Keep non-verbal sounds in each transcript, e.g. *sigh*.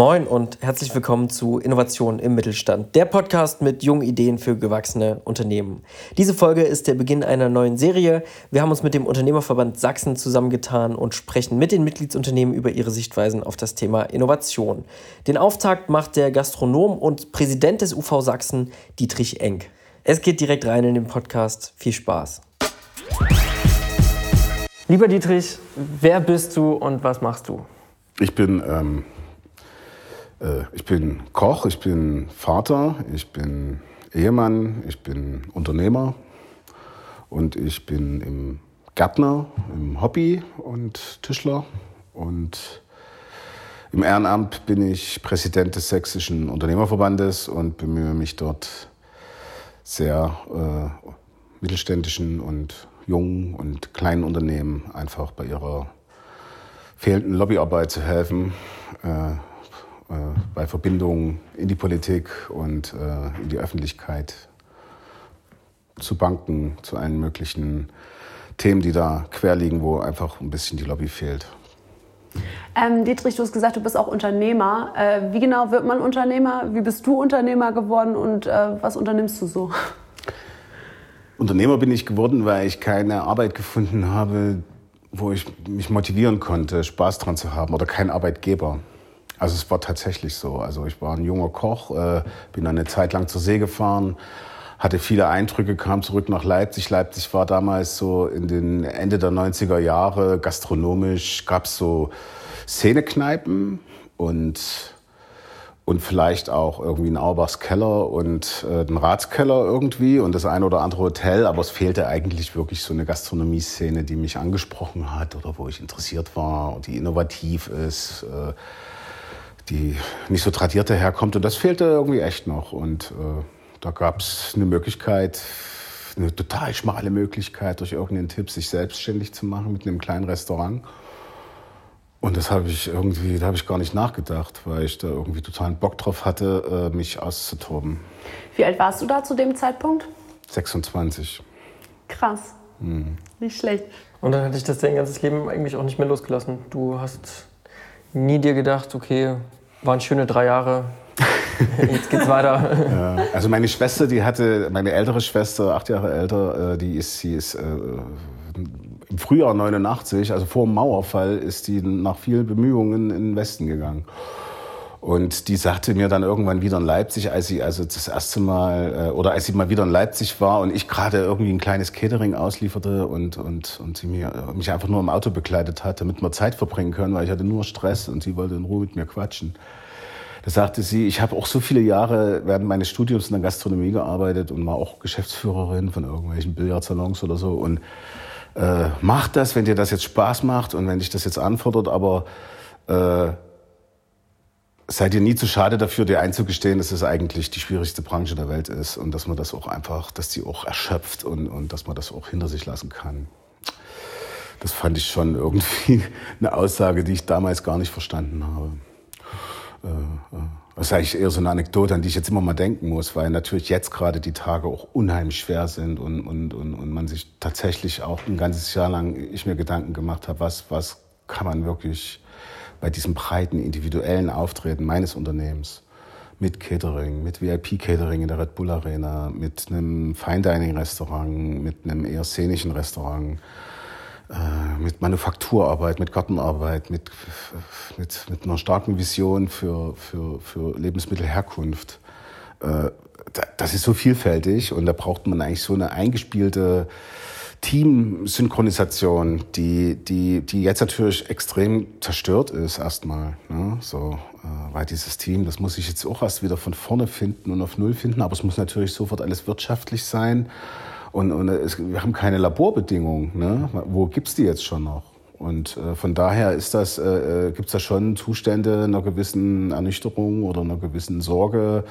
Moin und herzlich willkommen zu Innovation im Mittelstand, der Podcast mit jungen Ideen für gewachsene Unternehmen. Diese Folge ist der Beginn einer neuen Serie. Wir haben uns mit dem Unternehmerverband Sachsen zusammengetan und sprechen mit den Mitgliedsunternehmen über ihre Sichtweisen auf das Thema Innovation. Den Auftakt macht der Gastronom und Präsident des UV Sachsen, Dietrich Enck. Es geht direkt rein in den Podcast. Viel Spaß. Lieber Dietrich, wer bist du und was machst du? Ich bin ähm äh, ich bin Koch, ich bin Vater, ich bin Ehemann, ich bin Unternehmer und ich bin im Gärtner, im Hobby und Tischler und im Ehrenamt bin ich Präsident des Sächsischen Unternehmerverbandes und bemühe mich dort sehr äh, mittelständischen und jungen und kleinen Unternehmen einfach bei ihrer fehlenden Lobbyarbeit zu helfen. Äh, bei Verbindungen in die Politik und äh, in die Öffentlichkeit zu Banken, zu allen möglichen Themen, die da quer liegen, wo einfach ein bisschen die Lobby fehlt. Ähm, Dietrich, du hast gesagt, du bist auch Unternehmer. Äh, wie genau wird man Unternehmer? Wie bist du Unternehmer geworden und äh, was unternimmst du so? Unternehmer bin ich geworden, weil ich keine Arbeit gefunden habe, wo ich mich motivieren konnte, Spaß dran zu haben oder kein Arbeitgeber. Also es war tatsächlich so. Also ich war ein junger Koch, äh, bin eine Zeit lang zur See gefahren, hatte viele Eindrücke, kam zurück nach Leipzig. Leipzig war damals so in den Ende der 90er Jahre gastronomisch, gab es so Szenekneipen und und vielleicht auch irgendwie ein Auerbachs Keller und äh, einen Ratskeller irgendwie und das ein oder andere Hotel, aber es fehlte eigentlich wirklich so eine Gastronomie-Szene, die mich angesprochen hat oder wo ich interessiert war und die innovativ ist. Äh, die nicht so tradierte herkommt. Und das fehlte irgendwie echt noch. Und äh, da gab es eine Möglichkeit, eine total schmale Möglichkeit, durch irgendeinen Tipp sich selbstständig zu machen mit einem kleinen Restaurant. Und das habe ich irgendwie, da habe ich gar nicht nachgedacht, weil ich da irgendwie totalen Bock drauf hatte, äh, mich auszutoben. Wie alt warst du da zu dem Zeitpunkt? 26. Krass. Mhm. Nicht schlecht. Und dann hatte ich das dein ganzes Leben eigentlich auch nicht mehr losgelassen. Du hast nie dir gedacht, okay, waren schöne drei Jahre. *laughs* Jetzt geht's weiter. Ja, also meine Schwester, die hatte, meine ältere Schwester, acht Jahre älter, äh, die ist, sie ist äh, im Frühjahr 89, also vor dem Mauerfall, ist die nach vielen Bemühungen in den Westen gegangen. Und die sagte mir dann irgendwann wieder in Leipzig, als sie also das erste Mal äh, oder als sie mal wieder in Leipzig war und ich gerade irgendwie ein kleines Catering auslieferte und und und sie mir mich einfach nur im Auto begleitet hat, damit wir Zeit verbringen können, weil ich hatte nur Stress und sie wollte in Ruhe mit mir quatschen. Da sagte sie, ich habe auch so viele Jahre während meines Studiums in der Gastronomie gearbeitet und war auch Geschäftsführerin von irgendwelchen Billardsalons oder so und äh, mach das, wenn dir das jetzt Spaß macht und wenn dich das jetzt anfordert, aber äh, seid ihr nie zu schade dafür, dir einzugestehen, dass es eigentlich die schwierigste Branche der Welt ist und dass man das auch einfach, dass die auch erschöpft und, und dass man das auch hinter sich lassen kann. Das fand ich schon irgendwie *laughs* eine Aussage, die ich damals gar nicht verstanden habe. Äh, äh, das ist eigentlich eher so eine Anekdote, an die ich jetzt immer mal denken muss, weil natürlich jetzt gerade die Tage auch unheimlich schwer sind und, und, und, und man sich tatsächlich auch ein ganzes Jahr lang ich mir Gedanken gemacht habe, was, was kann man wirklich bei diesem breiten individuellen Auftreten meines Unternehmens mit Catering, mit VIP-Catering in der Red Bull Arena, mit einem Fine-Dining-Restaurant, mit einem eher szenischen Restaurant, äh, mit Manufakturarbeit, mit Gartenarbeit, mit, mit, mit einer starken Vision für, für, für Lebensmittelherkunft. Äh, das ist so vielfältig und da braucht man eigentlich so eine eingespielte Teamsynchronisation, die, die, die jetzt natürlich extrem zerstört ist erstmal. Ne? So, äh, weil dieses Team, das muss sich jetzt auch erst wieder von vorne finden und auf Null finden, aber es muss natürlich sofort alles wirtschaftlich sein. Und, und es, wir haben keine Laborbedingungen. Ne? Wo gibt's die jetzt schon noch? Und äh, von daher ist das, äh, äh gibt's da schon Zustände einer gewissen Ernüchterung oder einer gewissen Sorge,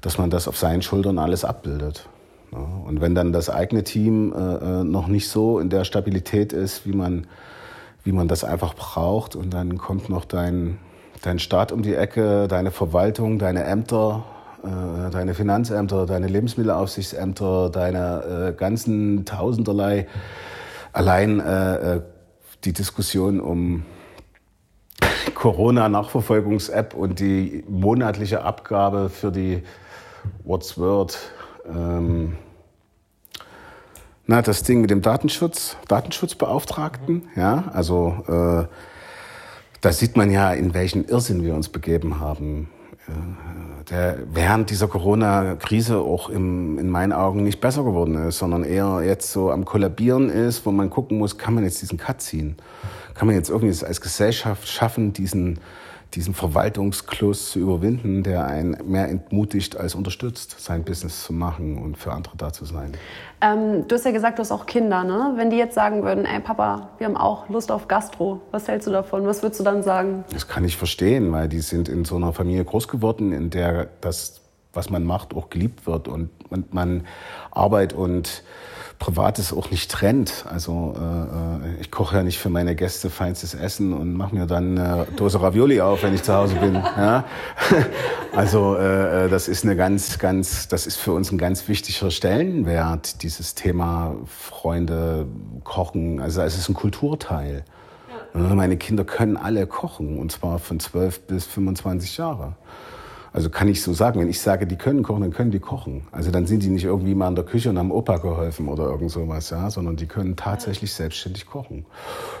dass man das auf seinen Schultern alles abbildet. Und wenn dann das eigene Team äh, äh, noch nicht so in der Stabilität ist, wie man, wie man das einfach braucht, und dann kommt noch dein, dein Staat um die Ecke, deine Verwaltung, deine Ämter, äh, deine Finanzämter, deine Lebensmittelaufsichtsämter, deine äh, ganzen Tausenderlei, allein äh, äh die Diskussion um Corona-Nachverfolgungs-App und die monatliche Abgabe für die What's Word. Ähm, na, das Ding mit dem Datenschutz, Datenschutzbeauftragten, ja, also äh, da sieht man ja, in welchen Irrsinn wir uns begeben haben. Der während dieser Corona-Krise auch im, in meinen Augen nicht besser geworden ist, sondern eher jetzt so am Kollabieren ist, wo man gucken muss, kann man jetzt diesen Cut ziehen? Kann man jetzt irgendwie als Gesellschaft schaffen, diesen diesen Verwaltungskluss zu überwinden, der einen mehr entmutigt als unterstützt, sein Business zu machen und für andere da zu sein. Ähm, du hast ja gesagt, du hast auch Kinder. Ne? Wenn die jetzt sagen würden, ey Papa, wir haben auch Lust auf Gastro, was hältst du davon? Was würdest du dann sagen? Das kann ich verstehen, weil die sind in so einer Familie groß geworden, in der das, was man macht, auch geliebt wird und, und man Arbeit und Privates auch nicht trennt. Also äh, äh, ich koche ja nicht für meine Gäste feinstes Essen und mache mir dann eine Dose Ravioli auf, wenn ich zu Hause bin. Ja? *laughs* Also äh, äh, das ist eine ganz, ganz, das ist für uns ein ganz wichtiger Stellenwert, dieses Thema Freunde, Kochen. Also es ist ein Kulturteil. Meine Kinder können alle kochen und zwar von 12 bis 25 Jahre. Also kann ich so sagen, wenn ich sage, die können kochen, dann können die kochen. Also dann sind die nicht irgendwie mal in der Küche und haben Opa geholfen oder irgend sowas, ja, sondern die können tatsächlich selbstständig kochen.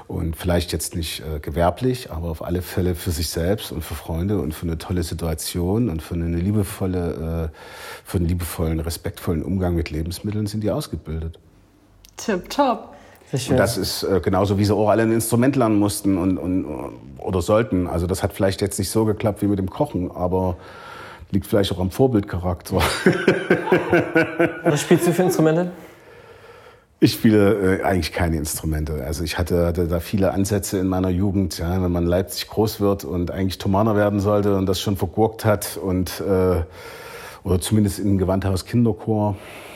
Und vielleicht jetzt nicht äh, gewerblich, aber auf alle Fälle für sich selbst und für Freunde und für eine tolle Situation und für eine liebevolle, äh, für einen liebevollen, respektvollen Umgang mit Lebensmitteln sind die ausgebildet. Tip top. Und das ist äh, genauso, wie sie auch alle ein Instrument lernen mussten und, und, oder sollten. Also das hat vielleicht jetzt nicht so geklappt wie mit dem Kochen, aber liegt vielleicht auch am Vorbildcharakter. *laughs* Was spielst du für Instrumente? Ich spiele äh, eigentlich keine Instrumente. Also ich hatte, hatte da viele Ansätze in meiner Jugend, ja, wenn man Leipzig groß wird und eigentlich Thomaner werden sollte und das schon vergurkt hat und äh, oder zumindest in Gewandhaus Kinderchor äh,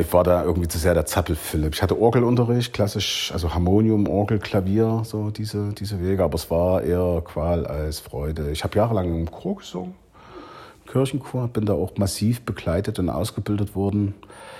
ich war da irgendwie zu sehr der Zappel-Philipp. Ich hatte Orgelunterricht, klassisch, also Harmonium, Orgel, Klavier, so diese, diese Wege, aber es war eher Qual als Freude. Ich habe jahrelang im Chor gesungen, Kirchenchor, bin da auch massiv begleitet und ausgebildet worden.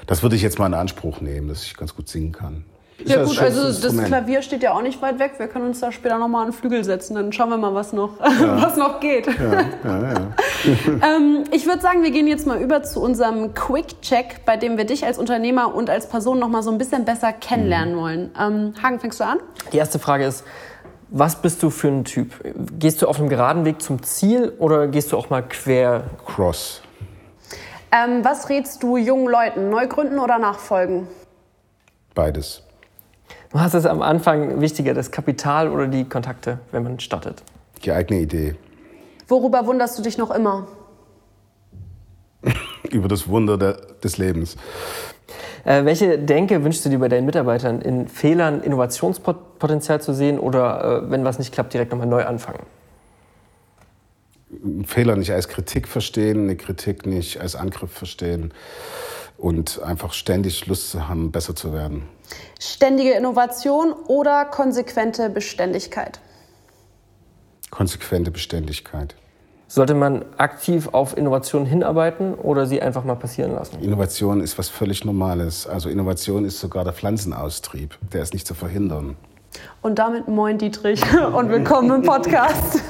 Das würde ich jetzt mal in Anspruch nehmen, dass ich ganz gut singen kann. Ist ja gut, also das Klavier steht ja auch nicht weit weg. Wir können uns da später nochmal einen Flügel setzen. Dann schauen wir mal, was noch, *laughs* ja. was noch geht. Ja, ja, *laughs* ähm, ich würde sagen, wir gehen jetzt mal über zu unserem Quick-Check, bei dem wir dich als Unternehmer und als Person nochmal so ein bisschen besser kennenlernen mhm. wollen. Ähm, Hagen, fängst du an? Die erste Frage ist, was bist du für ein Typ? Gehst du auf einem geraden Weg zum Ziel oder gehst du auch mal quer? Cross. Ähm, was rätst du jungen Leuten? Neu gründen oder nachfolgen? Beides. Was ist am Anfang wichtiger, das Kapital oder die Kontakte, wenn man startet? Die eigene Idee. Worüber wunderst du dich noch immer? *laughs* Über das Wunder der, des Lebens. Äh, welche Denke wünschst du dir bei deinen Mitarbeitern? In Fehlern Innovationspotenzial zu sehen oder äh, wenn was nicht klappt, direkt nochmal neu anfangen? Fehler nicht als Kritik verstehen, eine Kritik nicht als Angriff verstehen und einfach ständig Lust zu haben, besser zu werden. Ständige Innovation oder konsequente Beständigkeit? Konsequente Beständigkeit. Sollte man aktiv auf Innovation hinarbeiten oder sie einfach mal passieren lassen? Innovation ist was völlig Normales. Also Innovation ist sogar der Pflanzenaustrieb. Der ist nicht zu verhindern. Und damit moin Dietrich *laughs* und willkommen im Podcast.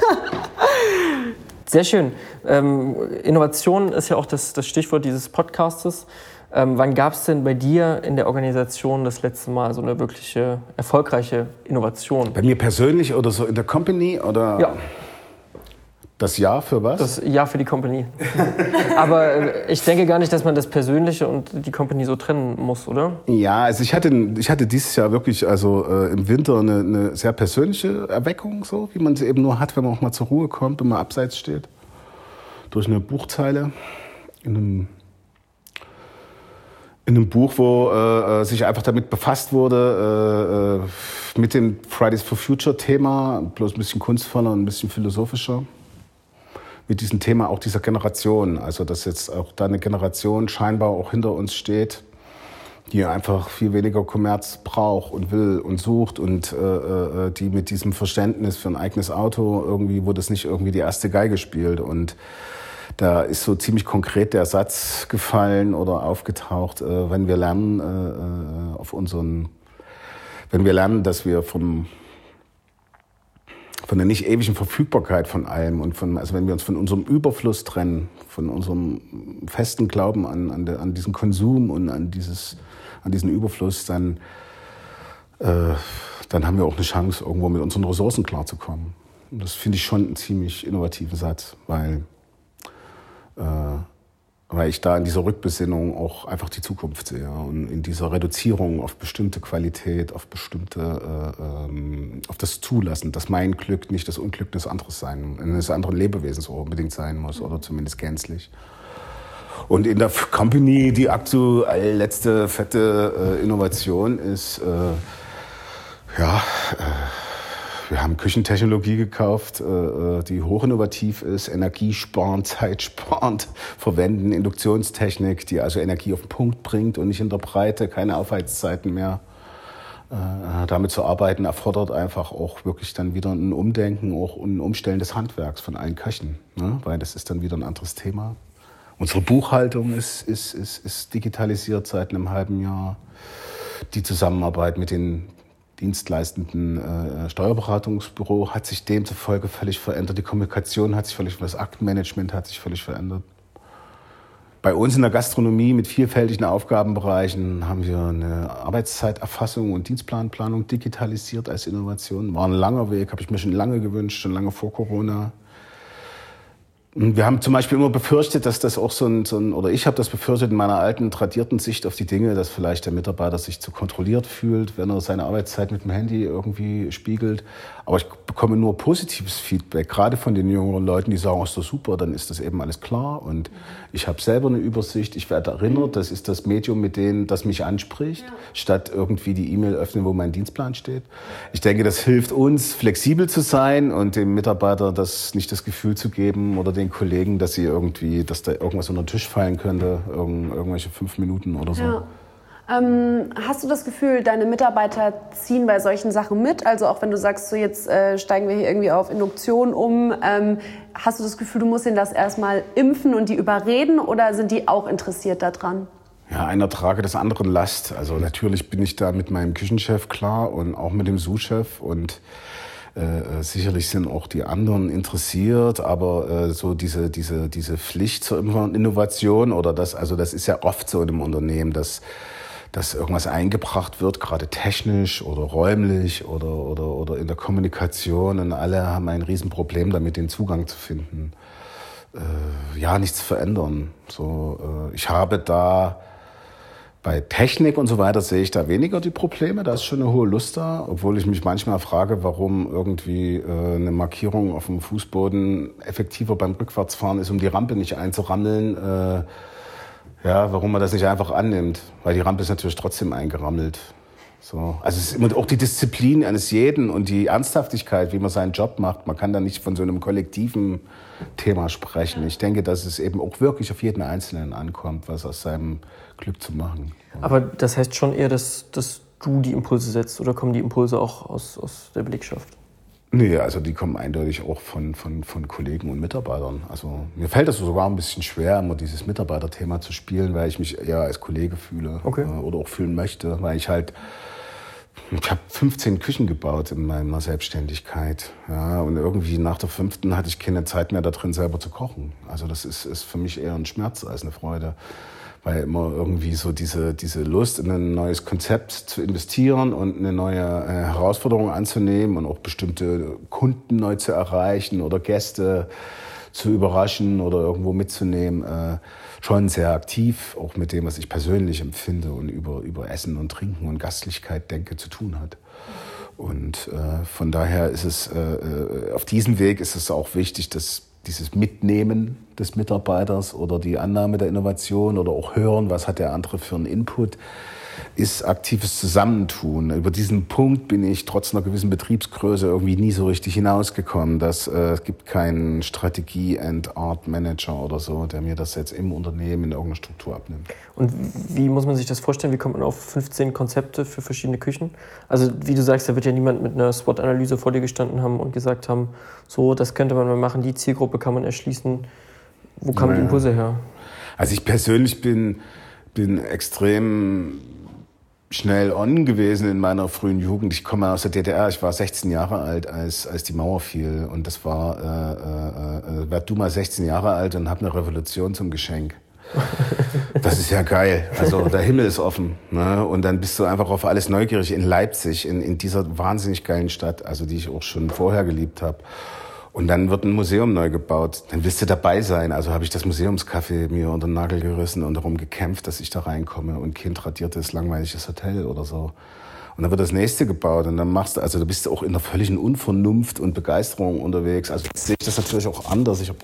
Sehr schön. Ähm, Innovation ist ja auch das, das Stichwort dieses Podcastes. Ähm, wann gab es denn bei dir in der Organisation das letzte Mal so eine wirkliche erfolgreiche Innovation? Bei mir persönlich oder so in der Company oder? Ja. Das Jahr für was? Das Jahr für die Company. *laughs* Aber äh, ich denke gar nicht, dass man das Persönliche und die Company so trennen muss, oder? Ja, also ich hatte, ich hatte dieses Jahr wirklich also äh, im Winter eine, eine, sehr persönliche Erweckung, so wie man sie eben nur hat, wenn man auch mal zur Ruhe kommt, wenn man abseits steht. Durch eine Buchzeile in einem in einem Buch, wo äh, äh, sich einfach damit befasst wurde, äh, äh, mit dem Fridays for Future Thema, bloß ein bisschen kunstvoller und ein bisschen philosophischer. Mit diesem Thema auch dieser Generation, also dass jetzt auch da eine Generation scheinbar auch hinter uns steht, die einfach viel weniger Kommerz braucht und will und sucht und äh, äh, die mit diesem Verständnis für ein eigenes Auto irgendwie, wo das nicht irgendwie die erste Geige spielt. Und da ist so ziemlich konkret der Satz gefallen oder aufgetaucht, äh, wenn wir lernen äh, äh, auf unseren, wenn wir lernen, dass wir vom von der nicht ewigen Verfügbarkeit von allem und von, also wenn wir uns von unserem Überfluss trennen, von unserem festen Glauben an, an, der, an diesen Konsum und an, dieses, an diesen Überfluss, dann, äh, dann haben wir auch eine Chance, irgendwo mit unseren Ressourcen klarzukommen. Und das finde ich schon einen ziemlich innovativen Satz, weil äh, weil ich da in dieser Rückbesinnung auch einfach die Zukunft sehe und in dieser Reduzierung auf bestimmte Qualität, auf bestimmte, äh, ähm, auf das Zulassen, dass mein Glück nicht das Unglück des anderen sein, eines anderen Lebewesens unbedingt sein muss oder zumindest gänzlich. Und in der Company die aktuell letzte fette äh, Innovation ist, äh, ja, äh, wir haben Küchentechnologie gekauft, äh, äh, die hochinnovativ ist, energiesparend, *laughs* zeitsparend verwenden, Induktionstechnik, die also Energie auf den Punkt bringt und nicht in der Breite, keine Aufheizzeiten mehr. Äh, damit zu arbeiten erfordert einfach auch wirklich dann wieder ein Umdenken, auch ein Umstellen des Handwerks von allen Köchen, ne? weil das ist dann wieder ein anderes Thema. Unsere Buchhaltung ist, ist, ist, ist digitalisiert seit einem halben Jahr. Die Zusammenarbeit mit den dienstleistenden äh, Steuerberatungsbüro hat sich demzufolge völlig verändert. Die Kommunikation hat sich völlig verändert, das Aktenmanagement hat sich völlig verändert. Bei uns in der Gastronomie mit vielfältigen Aufgabenbereichen haben wir eine Arbeitszeiterfassung und Dienstplanplanung digitalisiert als Innovation. War ein langer Weg, habe ich mir schon lange gewünscht, schon lange vor Corona. Wir haben zum Beispiel immer befürchtet, dass das auch so ein, so ein oder ich habe das befürchtet in meiner alten, tradierten Sicht auf die Dinge, dass vielleicht der Mitarbeiter sich zu kontrolliert fühlt, wenn er seine Arbeitszeit mit dem Handy irgendwie spiegelt. Aber ich bekomme nur positives Feedback, gerade von den jüngeren Leuten, die sagen, ist das super, dann ist das eben alles klar. Und ich habe selber eine Übersicht, ich werde erinnert, das ist das Medium, mit dem das mich anspricht, ja. statt irgendwie die E-Mail öffnen, wo mein Dienstplan steht. Ich denke, das hilft uns, flexibel zu sein und dem Mitarbeiter das nicht das Gefühl zu geben oder den Kollegen, dass sie irgendwie, dass da irgendwas unter den Tisch fallen könnte, irgend, irgendwelche fünf Minuten oder so. Ja. Ähm, hast du das Gefühl, deine Mitarbeiter ziehen bei solchen Sachen mit? Also auch wenn du sagst, so jetzt äh, steigen wir hier irgendwie auf Induktion um, ähm, hast du das Gefühl, du musst ihnen das erstmal impfen und die überreden oder sind die auch interessiert daran? Ja, einer trage des anderen Last. Also natürlich bin ich da mit meinem Küchenchef klar und auch mit dem Sous-Chef und äh, sicherlich sind auch die anderen interessiert, aber äh, so diese, diese, diese Pflicht zur Innovation oder das, also das ist ja oft so in einem Unternehmen, dass dass irgendwas eingebracht wird, gerade technisch oder räumlich oder, oder, oder in der Kommunikation. Und alle haben ein Riesenproblem damit, den Zugang zu finden. Äh, ja, nichts verändern. So, äh, ich habe da bei Technik und so weiter sehe ich da weniger die Probleme. Da ist schon eine hohe Lust da, obwohl ich mich manchmal frage, warum irgendwie äh, eine Markierung auf dem Fußboden effektiver beim Rückwärtsfahren ist, um die Rampe nicht einzurammeln. Äh, ja, warum man das nicht einfach annimmt. Weil die Rampe ist natürlich trotzdem eingerammelt. So. Also es ist immer auch die Disziplin eines jeden und die Ernsthaftigkeit, wie man seinen Job macht. Man kann da nicht von so einem kollektiven Thema sprechen. Ich denke, dass es eben auch wirklich auf jeden Einzelnen ankommt, was aus seinem Glück zu machen. Aber das heißt schon eher, dass, dass du die Impulse setzt oder kommen die Impulse auch aus, aus der Belegschaft? Nee, also die kommen eindeutig auch von, von, von Kollegen und Mitarbeitern. Also mir fällt es sogar ein bisschen schwer, immer dieses Mitarbeiterthema zu spielen, weil ich mich eher als Kollege fühle okay. äh, oder auch fühlen möchte, weil ich halt ich habe 15 Küchen gebaut in meiner Selbstständigkeit. Ja, und irgendwie nach der fünften hatte ich keine Zeit mehr da drin selber zu kochen. Also das ist, ist für mich eher ein Schmerz als eine Freude weil immer irgendwie so diese, diese Lust in ein neues Konzept zu investieren und eine neue äh, Herausforderung anzunehmen und auch bestimmte Kunden neu zu erreichen oder Gäste zu überraschen oder irgendwo mitzunehmen, äh, schon sehr aktiv, auch mit dem, was ich persönlich empfinde und über, über Essen und Trinken und Gastlichkeit denke, zu tun hat. Und äh, von daher ist es, äh, auf diesem Weg ist es auch wichtig, dass dieses Mitnehmen des Mitarbeiters oder die Annahme der Innovation oder auch hören, was hat der andere für einen Input, ist aktives Zusammentun. Über diesen Punkt bin ich trotz einer gewissen Betriebsgröße irgendwie nie so richtig hinausgekommen. Dass, äh, es gibt keinen Strategie- and Art Manager oder so, der mir das jetzt im Unternehmen in irgendeiner Struktur abnimmt. Und wie muss man sich das vorstellen? Wie kommt man auf 15 Konzepte für verschiedene Küchen? Also wie du sagst, da wird ja niemand mit einer SWOT-Analyse vor dir gestanden haben und gesagt haben, so, das könnte man mal machen, die Zielgruppe kann man erschließen. Wo kamen naja. die Impulse her? Also ich persönlich bin, bin extrem schnell on gewesen in meiner frühen Jugend. Ich komme aus der DDR, ich war 16 Jahre alt, als, als die Mauer fiel. Und das war, äh, äh, äh, werd du mal 16 Jahre alt und hab eine Revolution zum Geschenk. *laughs* Das ist ja geil. Also der Himmel ist offen. Ne? Und dann bist du einfach auf alles neugierig in Leipzig, in, in dieser wahnsinnig geilen Stadt, also die ich auch schon vorher geliebt habe. Und dann wird ein Museum neu gebaut. Dann willst du dabei sein. Also habe ich das Museumscafé mir unter den Nagel gerissen und darum gekämpft, dass ich da reinkomme und kein tradiertes, langweiliges Hotel oder so. Und dann wird das nächste gebaut und dann machst du, also du bist auch in der völligen Unvernunft und Begeisterung unterwegs. Also sehe ich das natürlich auch anders. Ich habe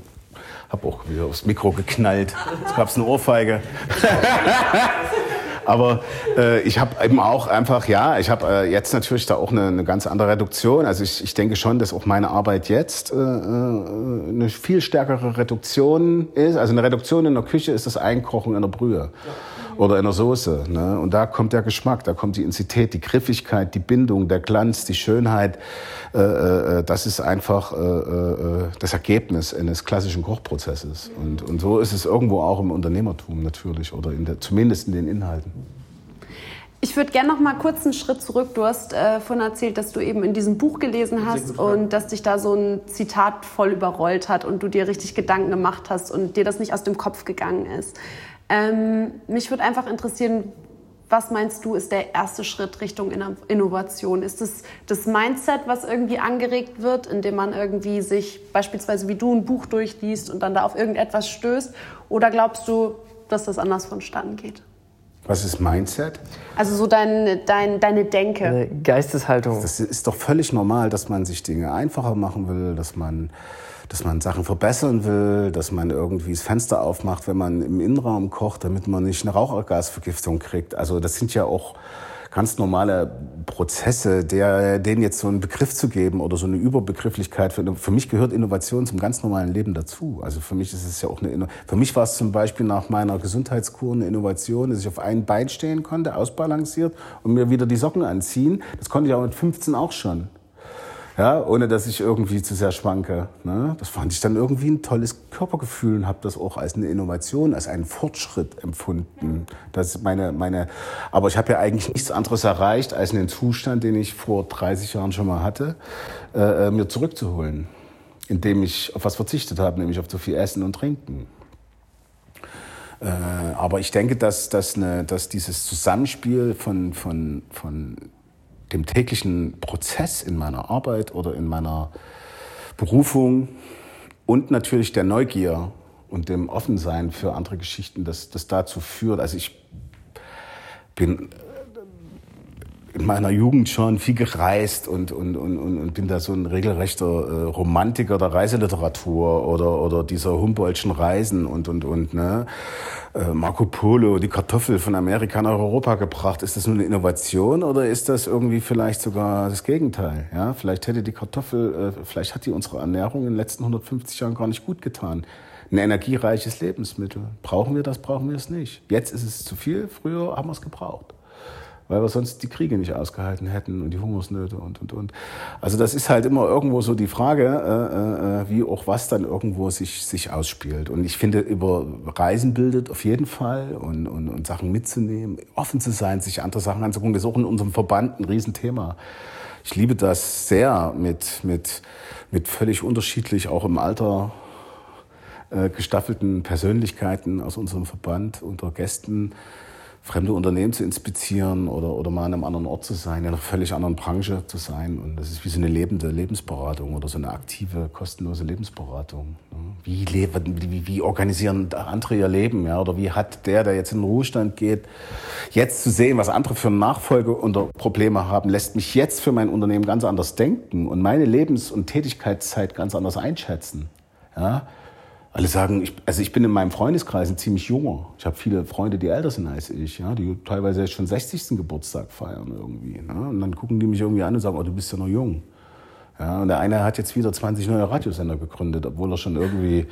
hab auch wieder aufs Mikro geknallt. Jetzt gab es eine Ohrfeige. *laughs* *laughs* Aber äh, ich habe eben auch einfach, ja, ich habe äh, jetzt natürlich da auch eine, eine ganz andere Reduktion. Also ich, ich denke schon, dass auch meine Arbeit jetzt äh, äh, eine viel stärkere Reduktion ist. Also eine Reduktion in der Küche ist das Einkochen in der Brühe. Ja oder in der Soße. Ne? Und da kommt der Geschmack, da kommt die Intensität, die Griffigkeit, die Bindung, der Glanz, die Schönheit. Äh, äh, das ist einfach äh, äh, das Ergebnis eines klassischen Kochprozesses. Und, und so ist es irgendwo auch im Unternehmertum natürlich oder in der, zumindest in den Inhalten. Ich würde gerne noch mal kurz einen Schritt zurück. Du hast äh, vorhin erzählt, dass du eben in diesem Buch gelesen hast und dass dich da so ein Zitat voll überrollt hat und du dir richtig Gedanken gemacht hast und dir das nicht aus dem Kopf gegangen ist. Ähm, mich würde einfach interessieren, was meinst du, ist der erste Schritt Richtung Innovation? Ist es das Mindset, was irgendwie angeregt wird, indem man irgendwie sich beispielsweise wie du ein Buch durchliest und dann da auf irgendetwas stößt? Oder glaubst du, dass das anders vonstatten geht? Was ist Mindset? Also so dein, dein, deine Denke. Eine Geisteshaltung. Das ist doch völlig normal, dass man sich Dinge einfacher machen will, dass man, dass man Sachen verbessern will, dass man irgendwie das Fenster aufmacht, wenn man im Innenraum kocht, damit man nicht eine Rauchergasvergiftung kriegt. Also das sind ja auch ganz normale Prozesse, der, denen jetzt so einen Begriff zu geben oder so eine Überbegrifflichkeit. Für, für mich gehört Innovation zum ganz normalen Leben dazu. Also für mich ist es ja auch eine, für mich war es zum Beispiel nach meiner Gesundheitskur eine Innovation, dass ich auf einem Bein stehen konnte, ausbalanciert und mir wieder die Socken anziehen. Das konnte ich auch mit 15 auch schon ja, ohne dass ich irgendwie zu sehr schwanke. Ne? Das fand ich dann irgendwie ein tolles Körpergefühl und habe das auch als eine Innovation, als einen Fortschritt empfunden. Das meine, meine, aber ich habe ja eigentlich nichts anderes erreicht, als einen Zustand, den ich vor 30 Jahren schon mal hatte, äh, äh, mir zurückzuholen, indem ich auf was verzichtet habe, nämlich auf zu viel Essen und Trinken. Äh, aber ich denke, dass, dass, eine, dass dieses Zusammenspiel von, von, von dem täglichen Prozess in meiner Arbeit oder in meiner Berufung und natürlich der Neugier und dem Offensein für andere Geschichten, das, das dazu führt. Also ich bin in meiner Jugend schon viel gereist und, und, und, und bin da so ein regelrechter äh, Romantiker der Reiseliteratur oder, oder dieser Humboldtschen Reisen und, und, und, ne? Äh, Marco Polo, die Kartoffel von Amerika nach Europa gebracht. Ist das nur eine Innovation oder ist das irgendwie vielleicht sogar das Gegenteil? Ja, vielleicht hätte die Kartoffel, äh, vielleicht hat die unsere Ernährung in den letzten 150 Jahren gar nicht gut getan. Ein energiereiches Lebensmittel. Brauchen wir das, brauchen wir es nicht. Jetzt ist es zu viel, früher haben wir es gebraucht weil wir sonst die Kriege nicht ausgehalten hätten und die Hungersnöte und, und, und. Also das ist halt immer irgendwo so die Frage, äh, äh, wie auch was dann irgendwo sich, sich ausspielt. Und ich finde, über Reisen bildet auf jeden Fall und, und, und Sachen mitzunehmen, offen zu sein, sich andere Sachen anzugucken, das ist auch in unserem Verband ein Riesenthema. Ich liebe das sehr mit, mit, mit völlig unterschiedlich, auch im Alter äh, gestaffelten Persönlichkeiten aus unserem Verband unter Gästen fremde Unternehmen zu inspizieren oder, oder mal an einem anderen Ort zu sein, in einer völlig anderen Branche zu sein. Und das ist wie so eine lebende Lebensberatung oder so eine aktive, kostenlose Lebensberatung. Wie, leben, wie, wie organisieren andere ihr Leben? Ja? Oder wie hat der, der jetzt in den Ruhestand geht, jetzt zu sehen, was andere für Nachfolge und Probleme haben, lässt mich jetzt für mein Unternehmen ganz anders denken und meine Lebens- und Tätigkeitszeit ganz anders einschätzen. Ja? Alle sagen, ich, also ich bin in meinem Freundeskreis ein ziemlich junger. Ich habe viele Freunde, die älter sind als ich, ja, die teilweise schon 60. Geburtstag feiern irgendwie. Ne? Und dann gucken die mich irgendwie an und sagen, oh, du bist ja noch jung. Ja, und der eine hat jetzt wieder 20 neue Radiosender gegründet, obwohl er schon irgendwie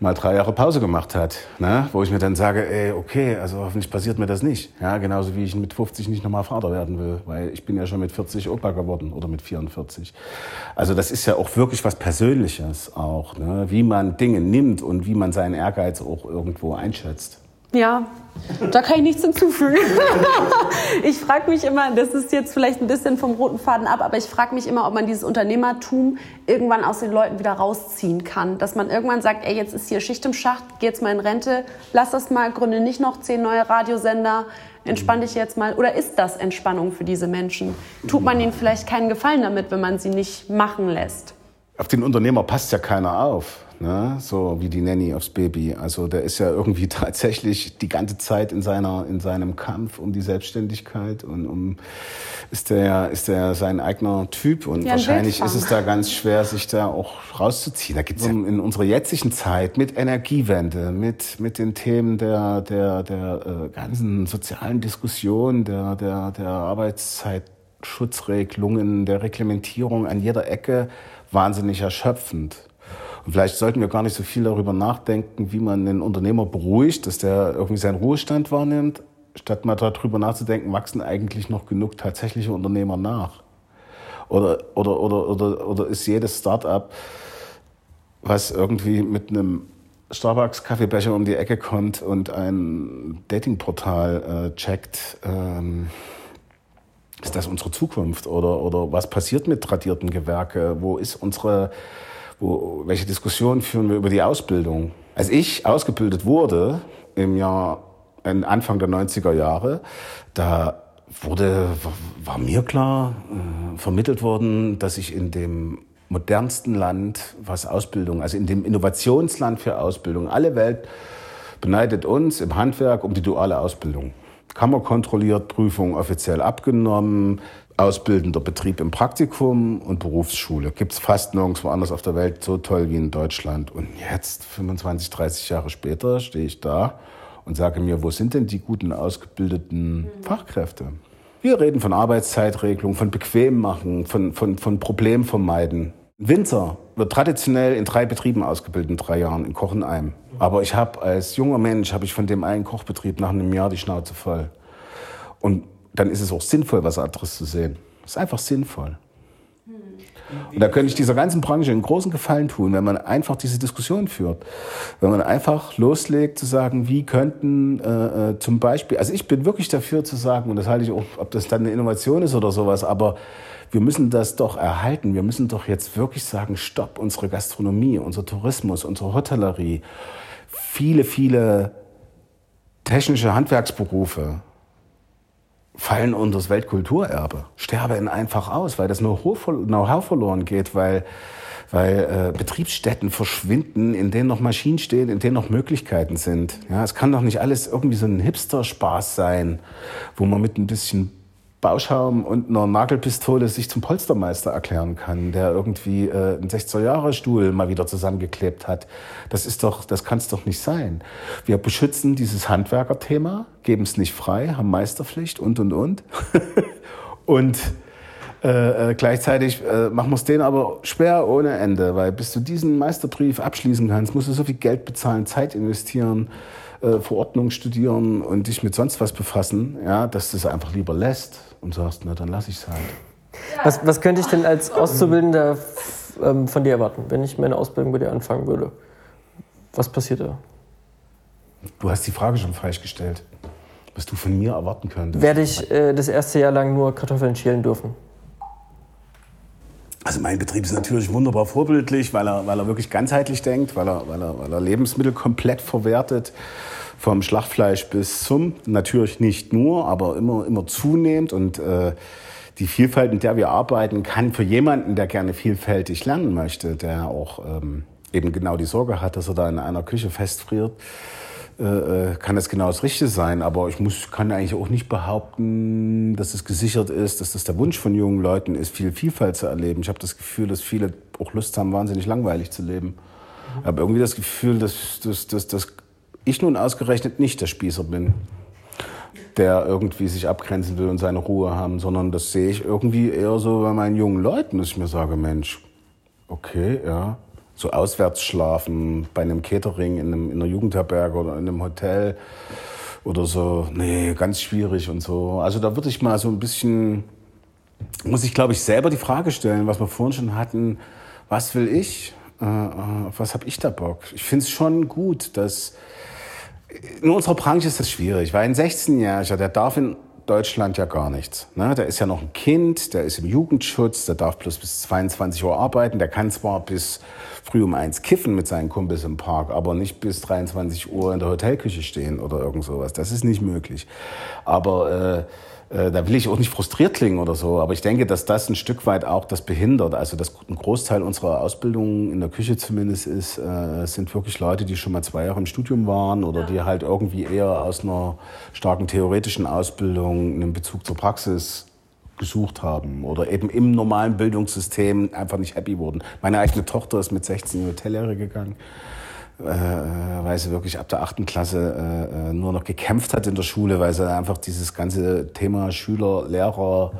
mal drei Jahre Pause gemacht hat. Ne? Wo ich mir dann sage, ey, okay, also hoffentlich passiert mir das nicht. Ja, genauso wie ich mit 50 nicht nochmal Vater werden will, weil ich bin ja schon mit 40 Opa geworden oder mit 44. Also das ist ja auch wirklich was Persönliches auch, ne? wie man Dinge nimmt und wie man seinen Ehrgeiz auch irgendwo einschätzt. Ja, da kann ich nichts hinzufügen. *laughs* ich frage mich immer, das ist jetzt vielleicht ein bisschen vom roten Faden ab, aber ich frage mich immer, ob man dieses Unternehmertum irgendwann aus den Leuten wieder rausziehen kann. Dass man irgendwann sagt, ey, jetzt ist hier Schicht im Schacht, geh jetzt mal in Rente, lass das mal, gründe nicht noch zehn neue Radiosender, entspann dich jetzt mal. Oder ist das Entspannung für diese Menschen? Tut man ihnen vielleicht keinen Gefallen damit, wenn man sie nicht machen lässt? Auf den Unternehmer passt ja keiner auf ne? so wie die Nanny aufs Baby. Also der ist ja irgendwie *laughs* tatsächlich die ganze Zeit in seiner in seinem Kampf um die Selbstständigkeit und um ist der ist der sein eigener Typ und ja, wahrscheinlich ist es da ganz schwer, sich da auch rauszuziehen. Da gibt's ja in unserer jetzigen Zeit mit Energiewende, mit mit den Themen der der der äh, ganzen sozialen Diskussion, der der der Arbeitszeitschutzregelungen, der Reglementierung an jeder Ecke wahnsinnig erschöpfend. Und vielleicht sollten wir gar nicht so viel darüber nachdenken, wie man einen Unternehmer beruhigt, dass der irgendwie seinen Ruhestand wahrnimmt, statt mal darüber nachzudenken, wachsen eigentlich noch genug tatsächliche Unternehmer nach? Oder, oder, oder, oder, oder ist jedes Start-up, was irgendwie mit einem Starbucks-Kaffeebecher um die Ecke kommt und ein Datingportal äh, checkt, ähm, ist das unsere Zukunft? Oder, oder was passiert mit tradierten Gewerke? Wo ist unsere wo, welche Diskussionen führen wir über die Ausbildung? Als ich ausgebildet wurde im Jahr Anfang der 90er Jahre, da wurde, war mir klar, äh, vermittelt worden, dass ich in dem modernsten Land, was Ausbildung, also in dem Innovationsland für Ausbildung, alle Welt beneidet uns im Handwerk um die duale Ausbildung. Kammerkontrolliert, Prüfung offiziell abgenommen, ausbildender Betrieb im Praktikum und Berufsschule. Gibt es fast nirgendwo anders auf der Welt so toll wie in Deutschland. Und jetzt, 25, 30 Jahre später, stehe ich da und sage mir, wo sind denn die guten ausgebildeten mhm. Fachkräfte? Wir reden von Arbeitszeitregelung, von Bequemmachen, von, von, von Problemvermeiden. Winzer wird traditionell in drei Betrieben ausgebildet in drei Jahren, in Kochenheim. Aber ich habe als junger Mensch, habe ich von dem einen Kochbetrieb nach einem Jahr die Schnauze voll. Und dann ist es auch sinnvoll, was anderes zu sehen. Es ist einfach sinnvoll. Und da könnte ich dieser ganzen Branche einen großen Gefallen tun, wenn man einfach diese Diskussion führt. Wenn man einfach loslegt zu sagen, wie könnten äh, äh, zum Beispiel, also ich bin wirklich dafür zu sagen, und das halte ich auch, ob das dann eine Innovation ist oder sowas, aber wir müssen das doch erhalten. Wir müssen doch jetzt wirklich sagen, stopp, unsere Gastronomie, unser Tourismus, unsere Hotellerie, viele, viele technische Handwerksberufe, fallen unter das Weltkulturerbe, sterben einfach aus, weil das Know-how verloren geht, weil, weil äh, Betriebsstätten verschwinden, in denen noch Maschinen stehen, in denen noch Möglichkeiten sind. Ja, es kann doch nicht alles irgendwie so ein Hipster-Spaß sein, wo man mit ein bisschen Bauschaum und einer Nagelpistole sich zum Polstermeister erklären kann, der irgendwie äh, einen 60er-Jahre-Stuhl mal wieder zusammengeklebt hat. Das ist doch, das kann es doch nicht sein. Wir beschützen dieses Handwerkerthema, geben es nicht frei, haben Meisterpflicht und und und. *laughs* und äh, äh, gleichzeitig äh, machen wir es denen aber schwer ohne Ende, weil bis du diesen Meisterbrief abschließen kannst, musst du so viel Geld bezahlen, Zeit investieren äh, Verordnung studieren und dich mit sonst was befassen, ja, dass du es einfach lieber lässt und sagst, na dann lass ich es halt. Was, was könnte ich denn als Auszubildender ähm, von dir erwarten, wenn ich meine Ausbildung bei dir anfangen würde? Was passiert da? Du hast die Frage schon falsch gestellt, was du von mir erwarten könntest. Werde ich äh, das erste Jahr lang nur Kartoffeln schälen dürfen? Also mein Betrieb ist natürlich wunderbar vorbildlich, weil er, weil er wirklich ganzheitlich denkt, weil er, weil, er, weil er Lebensmittel komplett verwertet, vom Schlachtfleisch bis zum, natürlich nicht nur, aber immer, immer zunehmend und äh, die Vielfalt, in der wir arbeiten, kann für jemanden, der gerne vielfältig lernen möchte, der auch ähm, eben genau die Sorge hat, dass er da in einer Küche festfriert, äh, äh, kann das genau das Richtige sein. Aber ich muss, kann eigentlich auch nicht behaupten, dass es gesichert ist, dass das der Wunsch von jungen Leuten ist, viel Vielfalt zu erleben. Ich habe das Gefühl, dass viele auch Lust haben, wahnsinnig langweilig zu leben. Ich habe irgendwie das Gefühl, dass, dass, dass, dass ich nun ausgerechnet nicht der Spießer bin, der irgendwie sich abgrenzen will und seine Ruhe haben, sondern das sehe ich irgendwie eher so bei meinen jungen Leuten, dass ich mir sage, Mensch, okay, ja, so auswärts schlafen, bei einem Catering in, einem, in einer Jugendherberge oder in einem Hotel oder so. Nee, ganz schwierig und so. Also da würde ich mal so ein bisschen, muss ich glaube ich selber die Frage stellen, was wir vorhin schon hatten, was will ich? Äh, auf was habe ich da Bock? Ich finde es schon gut, dass In unserer Branche ist das schwierig, weil ein 16-Jähriger, der darf in Deutschland ja gar nichts. Ne? Der ist ja noch ein Kind, der ist im Jugendschutz, der darf bloß bis 22 Uhr arbeiten, der kann zwar bis früh um eins kiffen mit seinen Kumpels im Park, aber nicht bis 23 Uhr in der Hotelküche stehen oder irgend sowas. Das ist nicht möglich. Aber äh, da will ich auch nicht frustriert klingen oder so, aber ich denke, dass das ein Stück weit auch das behindert. Also dass ein Großteil unserer Ausbildung in der Küche zumindest ist, äh, sind wirklich Leute, die schon mal zwei Jahre im Studium waren oder die halt irgendwie eher aus einer starken theoretischen Ausbildung einen Bezug zur Praxis gesucht haben oder eben im normalen Bildungssystem einfach nicht happy wurden. Meine eigene Tochter ist mit 16 in die Hotellehre gegangen äh, weil sie wirklich ab der achten Klasse äh, nur noch gekämpft hat in der Schule, weil sie einfach dieses ganze Thema Schüler, Lehrer,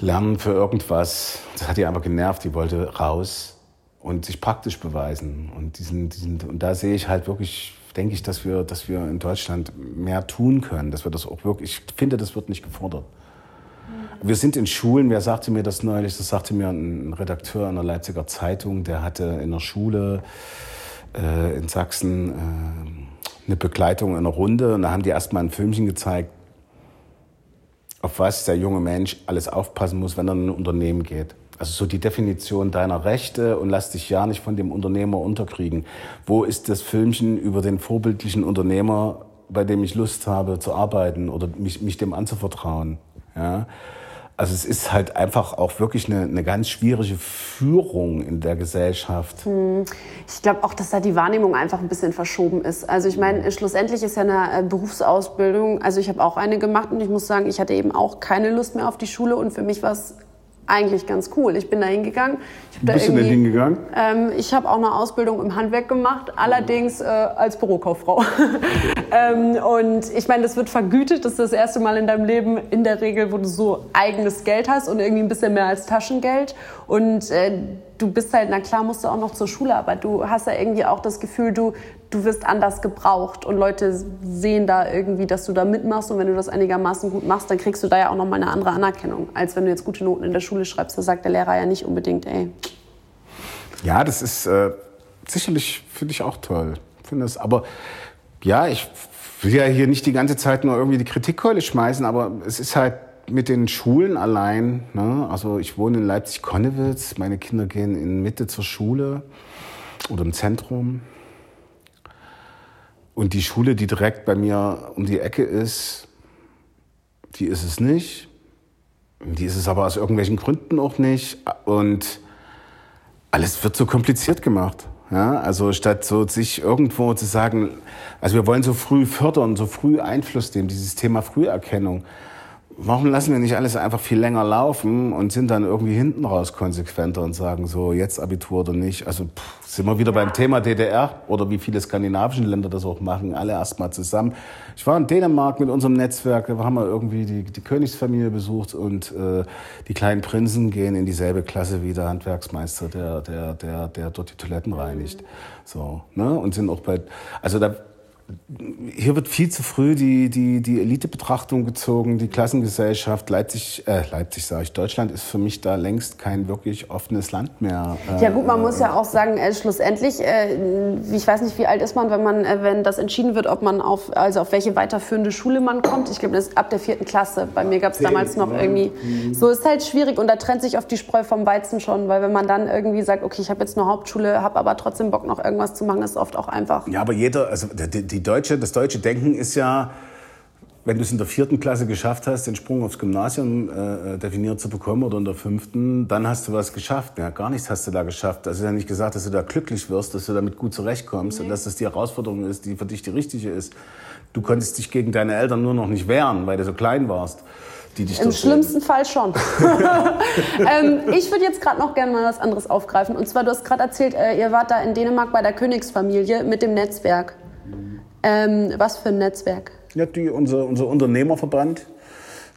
Lernen für irgendwas, das hat ihr einfach genervt. Die wollte raus und sich praktisch beweisen. Und, diesen, diesen, und da sehe ich halt wirklich, denke ich, dass wir, dass wir in Deutschland mehr tun können, dass wir das auch wirklich, ich finde, das wird nicht gefordert. Wir sind in Schulen, wer sagte mir das neulich? Das sagte mir ein Redakteur einer Leipziger Zeitung, der hatte in der Schule äh, in Sachsen äh, eine Begleitung in einer Runde und da haben die erstmal ein Filmchen gezeigt, auf was der junge Mensch alles aufpassen muss, wenn er in ein Unternehmen geht. Also so die Definition deiner Rechte und lass dich ja nicht von dem Unternehmer unterkriegen. Wo ist das Filmchen über den vorbildlichen Unternehmer, bei dem ich Lust habe zu arbeiten oder mich, mich dem anzuvertrauen? Ja? Also es ist halt einfach auch wirklich eine, eine ganz schwierige Führung in der Gesellschaft. Hm. Ich glaube auch, dass da die Wahrnehmung einfach ein bisschen verschoben ist. Also ich meine, schlussendlich ist ja eine äh, Berufsausbildung, also ich habe auch eine gemacht und ich muss sagen, ich hatte eben auch keine Lust mehr auf die Schule und für mich war es eigentlich ganz cool. Ich bin da hingegangen. Wo bist du denn hingegangen? Ähm, ich habe auch eine Ausbildung im Handwerk gemacht, allerdings äh, als Bürokauffrau. *laughs* ähm, und ich meine, das wird vergütet. Das ist das erste Mal in deinem Leben in der Regel, wo du so eigenes Geld hast und irgendwie ein bisschen mehr als Taschengeld. Und äh, du bist halt, na klar, musst du auch noch zur Schule, aber du hast ja irgendwie auch das Gefühl, du, du wirst anders gebraucht und Leute sehen da irgendwie, dass du da mitmachst und wenn du das einigermaßen gut machst, dann kriegst du da ja auch nochmal eine andere Anerkennung, als wenn du jetzt gute Noten in der Schule schreibst. Da sagt der Lehrer ja nicht unbedingt, ey. Ja, das ist äh, sicherlich, finde ich auch toll. Finde das, aber ja, ich will ja hier nicht die ganze Zeit nur irgendwie die Kritikkeule schmeißen, aber es ist halt mit den Schulen allein. Ne? Also ich wohne in Leipzig-Konnewitz, meine Kinder gehen in Mitte zur Schule oder im Zentrum. Und die Schule, die direkt bei mir um die Ecke ist, die ist es nicht. Die ist es aber aus irgendwelchen Gründen auch nicht. Und alles wird so kompliziert gemacht. Ja, also statt so sich irgendwo zu sagen, also wir wollen so früh fördern, so früh Einfluss nehmen, dieses Thema Früherkennung warum lassen wir nicht alles einfach viel länger laufen und sind dann irgendwie hinten raus konsequenter und sagen so, jetzt Abitur oder nicht? Also pff, sind wir wieder beim Thema DDR oder wie viele skandinavischen Länder das auch machen, alle erstmal zusammen. Ich war in Dänemark mit unserem Netzwerk, da haben wir irgendwie die, die Königsfamilie besucht und äh, die kleinen Prinzen gehen in dieselbe Klasse wie der Handwerksmeister, der, der, der, der dort die Toiletten reinigt. So, ne? Und sind auch bei, also da hier wird viel zu früh die, die, die Elitebetrachtung gezogen, die Klassengesellschaft. Leipzig, äh, Leipzig sage ich, Deutschland ist für mich da längst kein wirklich offenes Land mehr. Äh, ja gut, man äh, muss ja auch sagen, äh, schlussendlich, äh, ich weiß nicht, wie alt ist man, wenn man, äh, wenn das entschieden wird, ob man auf, also auf welche weiterführende Schule man kommt. Ich glaube, das ist ab der vierten Klasse. Bei mir gab es damals noch irgendwie, mhm. so ist halt schwierig und da trennt sich oft die Spreu vom Weizen schon, weil wenn man dann irgendwie sagt, okay, ich habe jetzt eine Hauptschule, habe aber trotzdem Bock noch irgendwas zu machen, ist oft auch einfach. Ja, aber jeder, also die, die die deutsche, das deutsche Denken ist ja, wenn du es in der vierten Klasse geschafft hast, den Sprung aufs Gymnasium äh, definiert zu bekommen oder in der fünften, dann hast du was geschafft. Ja, gar nichts hast du da geschafft. Das ist ja nicht gesagt, dass du da glücklich wirst, dass du damit gut zurechtkommst nee. und dass das die Herausforderung ist, die für dich die richtige ist. Du konntest dich gegen deine Eltern nur noch nicht wehren, weil du so klein warst. Die dich Im schlimmsten Fall schon. *laughs* *laughs* ähm, ich würde jetzt gerade noch gerne mal was anderes aufgreifen. Und zwar, du hast gerade erzählt, äh, ihr wart da in Dänemark bei der Königsfamilie mit dem Netzwerk. Ähm, was für ein Netzwerk? Ja, die, unser, unser Unternehmerverband.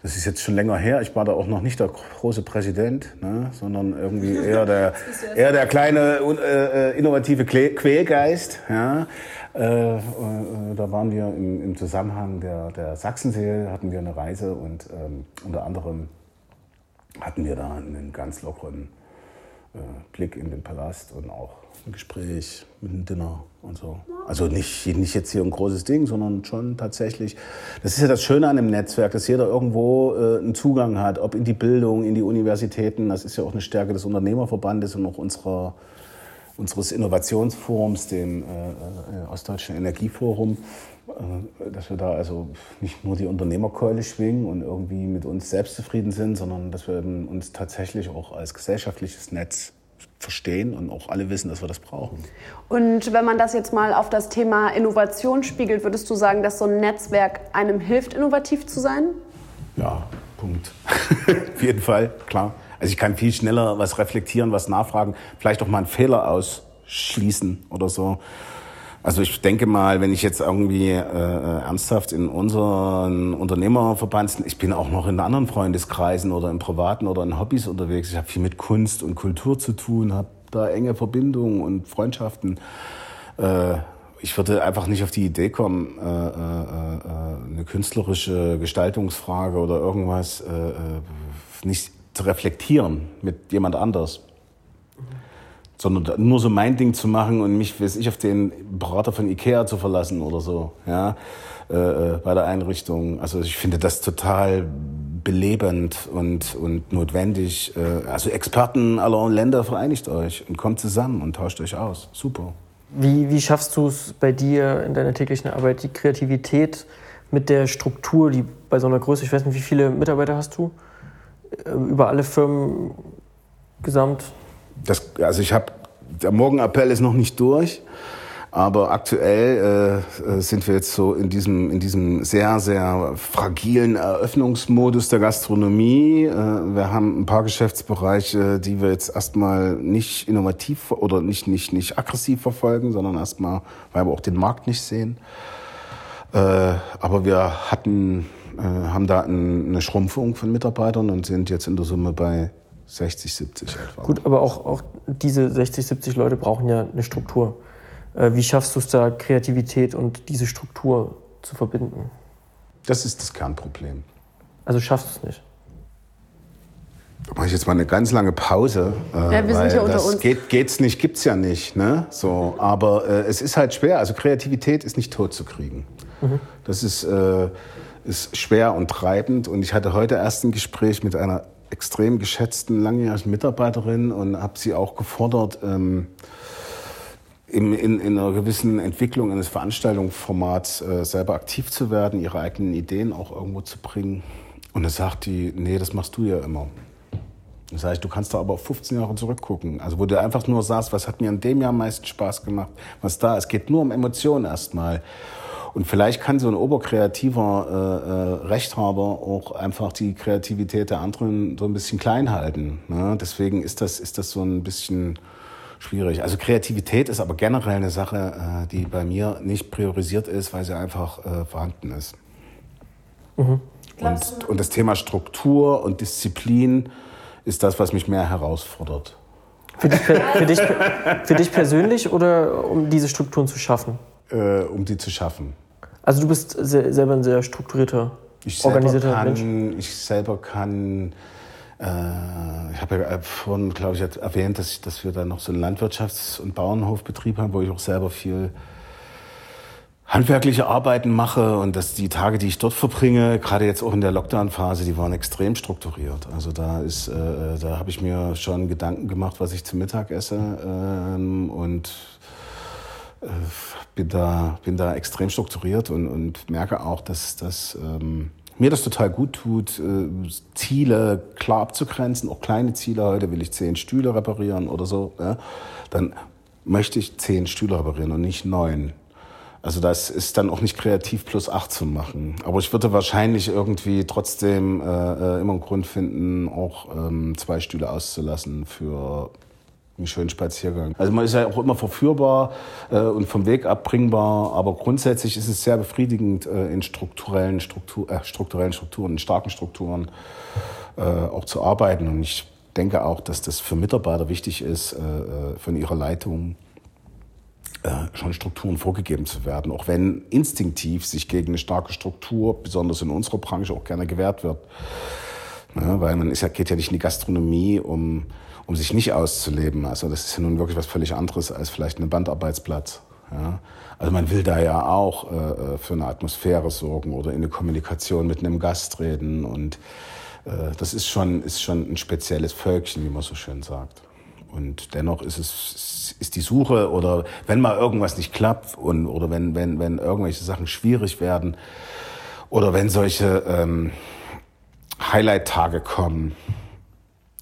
Das ist jetzt schon länger her. Ich war da auch noch nicht der große Präsident, ne, sondern irgendwie *laughs* eher der, eher der kleine äh, äh innovative Quälgeist. Ja. Äh, äh, da waren wir im, im, Zusammenhang der, der Sachsensee, hatten wir eine Reise und ähm, unter anderem hatten wir da einen ganz lockeren äh, Blick in den Palast und auch ein Gespräch, mit einem Dinner und so. Also nicht, nicht jetzt hier ein großes Ding, sondern schon tatsächlich. Das ist ja das Schöne an dem Netzwerk, dass jeder irgendwo äh, einen Zugang hat, ob in die Bildung, in die Universitäten. Das ist ja auch eine Stärke des Unternehmerverbandes und auch unserer, unseres Innovationsforums, dem äh, äh Ostdeutschen Energieforum. Äh, dass wir da also nicht nur die Unternehmerkeule schwingen und irgendwie mit uns selbst zufrieden sind, sondern dass wir uns tatsächlich auch als gesellschaftliches Netz verstehen und auch alle wissen, dass wir das brauchen. Und wenn man das jetzt mal auf das Thema Innovation spiegelt, würdest du sagen, dass so ein Netzwerk einem hilft, innovativ zu sein? Ja, Punkt. *laughs* auf jeden Fall, klar. Also ich kann viel schneller was reflektieren, was nachfragen, vielleicht auch mal einen Fehler ausschließen oder so. Also ich denke mal, wenn ich jetzt irgendwie äh, ernsthaft in unseren Unternehmerverband, ich bin auch noch in anderen Freundeskreisen oder in privaten oder in Hobbys unterwegs. Ich habe viel mit Kunst und Kultur zu tun, habe da enge Verbindungen und Freundschaften. Äh, ich würde einfach nicht auf die Idee kommen, äh, äh, äh eine künstlerische Gestaltungsfrage oder irgendwas äh, äh, nicht zu reflektieren mit jemand anders sondern nur so mein Ding zu machen und mich, weiß ich, auf den Berater von Ikea zu verlassen oder so, ja, äh, äh, bei der Einrichtung. Also ich finde das total belebend und, und notwendig. Äh, also Experten aller Länder vereinigt euch und kommt zusammen und tauscht euch aus. Super. Wie, wie schaffst du es bei dir in deiner täglichen Arbeit, die Kreativität mit der Struktur, die bei so einer Größe, ich weiß nicht, wie viele Mitarbeiter hast du? Äh, über alle Firmen gesamt? Das, also ich habe, der Morgenappell ist noch nicht durch, aber aktuell äh, sind wir jetzt so in diesem, in diesem sehr, sehr fragilen Eröffnungsmodus der Gastronomie. Äh, wir haben ein paar Geschäftsbereiche, die wir jetzt erstmal nicht innovativ oder nicht, nicht, nicht aggressiv verfolgen, sondern erstmal, weil wir auch den Markt nicht sehen. Äh, aber wir hatten, äh, haben da eine Schrumpfung von Mitarbeitern und sind jetzt in der Summe bei 60, 70 etwa. Gut, aber auch, auch diese 60, 70 Leute brauchen ja eine Struktur. Äh, wie schaffst du es da, Kreativität und diese Struktur zu verbinden? Das ist das Kernproblem. Also schaffst du es nicht? Da mache ich jetzt mal eine ganz lange Pause. Äh, ja, wir sind ja unter das uns. Geht, geht's nicht, gibt's ja nicht. Ne? So, aber äh, es ist halt schwer. Also Kreativität ist nicht tot zu kriegen. Mhm. Das ist, äh, ist schwer und treibend. Und ich hatte heute erst ein Gespräch mit einer extrem geschätzten langjährigen Mitarbeiterin und habe sie auch gefordert, ähm, in, in, in, einer gewissen Entwicklung eines Veranstaltungsformats äh, selber aktiv zu werden, ihre eigenen Ideen auch irgendwo zu bringen. Und da sagt die, nee, das machst du ja immer. Dann sage ich, du kannst da aber auf 15 Jahre zurückgucken. Also wo du einfach nur sagst, was hat mir in dem Jahr am meisten Spaß gemacht, was da. Es geht nur um Emotionen erstmal. Und vielleicht kann so ein oberkreativer äh, äh, Rechthaber auch einfach die Kreativität der anderen so ein bisschen klein halten. Ne? Deswegen ist das, ist das so ein bisschen schwierig. Also Kreativität ist aber generell eine Sache, äh, die bei mir nicht priorisiert ist, weil sie einfach äh, vorhanden ist. Mhm. Und, und das Thema Struktur und Disziplin ist das, was mich mehr herausfordert. Für dich, für dich, für dich persönlich oder um diese Strukturen zu schaffen? Äh, um die zu schaffen. Also du bist selber ein sehr strukturierter, ich organisierter kann, Mensch. Ich selber kann, äh, ich habe ja vorhin, glaube ich, erwähnt, dass, ich, dass wir da noch so einen Landwirtschafts- und Bauernhofbetrieb haben, wo ich auch selber viel handwerkliche Arbeiten mache und dass die Tage, die ich dort verbringe, gerade jetzt auch in der Lockdown-Phase, die waren extrem strukturiert. Also da ist, äh, da habe ich mir schon Gedanken gemacht, was ich zum Mittag esse ähm, und äh, bin da, bin da extrem strukturiert und, und merke auch, dass, dass ähm, mir das total gut tut, äh, Ziele klar abzugrenzen, auch kleine Ziele. Heute will ich zehn Stühle reparieren oder so. Ja? Dann möchte ich zehn Stühle reparieren und nicht neun. Also das ist dann auch nicht kreativ plus acht zu machen. Aber ich würde wahrscheinlich irgendwie trotzdem äh, äh immer einen Grund finden, auch ähm, zwei Stühle auszulassen für einen schönen Spaziergang. Also man ist ja auch immer verführbar äh, und vom Weg abbringbar, aber grundsätzlich ist es sehr befriedigend, äh, in strukturellen, Struktur, äh, strukturellen Strukturen, in starken Strukturen äh, auch zu arbeiten. Und ich denke auch, dass das für Mitarbeiter wichtig ist, äh, äh, von ihrer Leitung schon Strukturen vorgegeben zu werden, auch wenn instinktiv sich gegen eine starke Struktur, besonders in unserer Branche, auch gerne gewährt wird. Ja, weil man ist ja, geht ja nicht in die Gastronomie, um um sich nicht auszuleben. Also das ist ja nun wirklich was völlig anderes als vielleicht ein Bandarbeitsplatz. Ja? Also man will da ja auch äh, äh, für eine Atmosphäre sorgen oder in eine Kommunikation mit einem Gast reden. Und äh, das ist schon, ist schon ein spezielles Völkchen, wie man so schön sagt. Und dennoch ist es ist die Suche oder wenn mal irgendwas nicht klappt und oder wenn wenn wenn irgendwelche Sachen schwierig werden oder wenn solche ähm, Highlight-Tage kommen,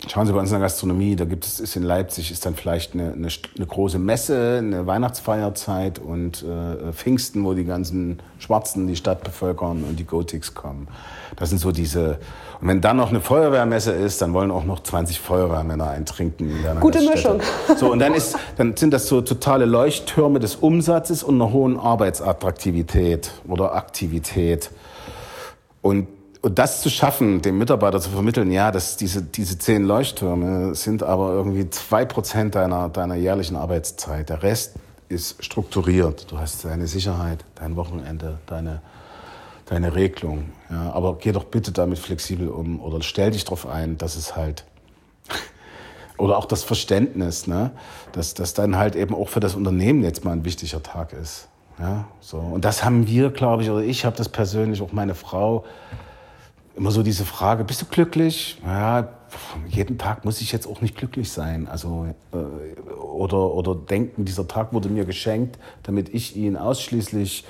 Schauen Sie bei uns in der Gastronomie, da gibt es, ist in Leipzig, ist dann vielleicht eine, eine, eine große Messe, eine Weihnachtsfeierzeit und äh, Pfingsten, wo die ganzen Schwarzen die Stadt bevölkern und die Gotics kommen. Das sind so diese, und wenn dann noch eine Feuerwehrmesse ist, dann wollen auch noch 20 Feuerwehrmänner eintrinken. Gute Mischung. So, und dann ist, dann sind das so totale Leuchttürme des Umsatzes und einer hohen Arbeitsattraktivität oder Aktivität. Und und das zu schaffen, dem Mitarbeiter zu vermitteln, ja, dass diese, diese zehn Leuchttürme sind aber irgendwie zwei Prozent deiner, deiner jährlichen Arbeitszeit. Der Rest ist strukturiert. Du hast deine Sicherheit, dein Wochenende, deine, deine Regelung. Ja, aber geh doch bitte damit flexibel um oder stell dich darauf ein, dass es halt *laughs* oder auch das Verständnis, ne, dass das dann halt eben auch für das Unternehmen jetzt mal ein wichtiger Tag ist. Ja, so. Und das haben wir, glaube ich, oder ich habe das persönlich, auch meine Frau, immer so diese Frage, bist du glücklich? Ja, jeden Tag muss ich jetzt auch nicht glücklich sein. Also, äh, oder, oder denken, dieser Tag wurde mir geschenkt, damit ich ihn ausschließlich